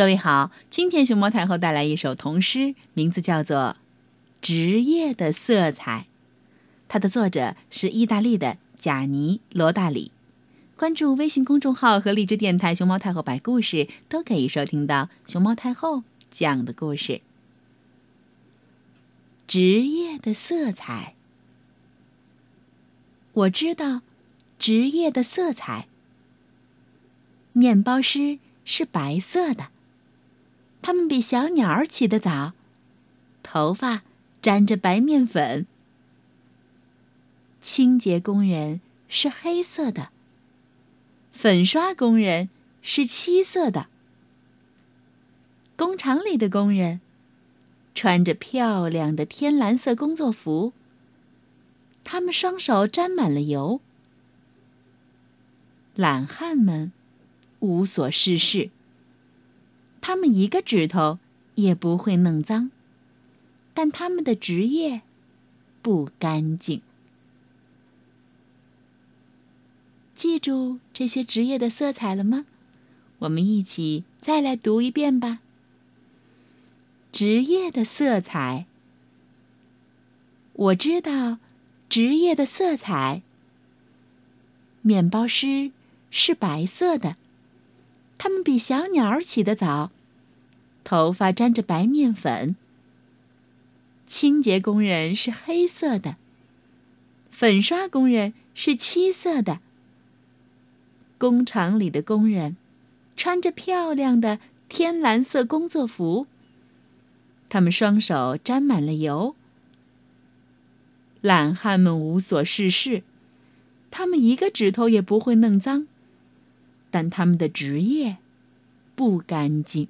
各位好，今天熊猫太后带来一首童诗，名字叫做《职业的色彩》，它的作者是意大利的贾尼·罗大里。关注微信公众号和荔枝电台“熊猫太后摆故事”，都可以收听到熊猫太后讲的故事。职业的色彩，我知道，职业的色彩。面包师是白色的。它们比小鸟起得早，头发沾着白面粉。清洁工人是黑色的，粉刷工人是七色的。工厂里的工人穿着漂亮的天蓝色工作服，他们双手沾满了油。懒汉们无所事事。他们一个指头也不会弄脏，但他们的职业不干净。记住这些职业的色彩了吗？我们一起再来读一遍吧。职业的色彩，我知道，职业的色彩。面包师是白色的。它们比小鸟起得早，头发沾着白面粉。清洁工人是黑色的，粉刷工人是七色的。工厂里的工人穿着漂亮的天蓝色工作服，他们双手沾满了油。懒汉们无所事事，他们一个指头也不会弄脏。但他们的职业不干净。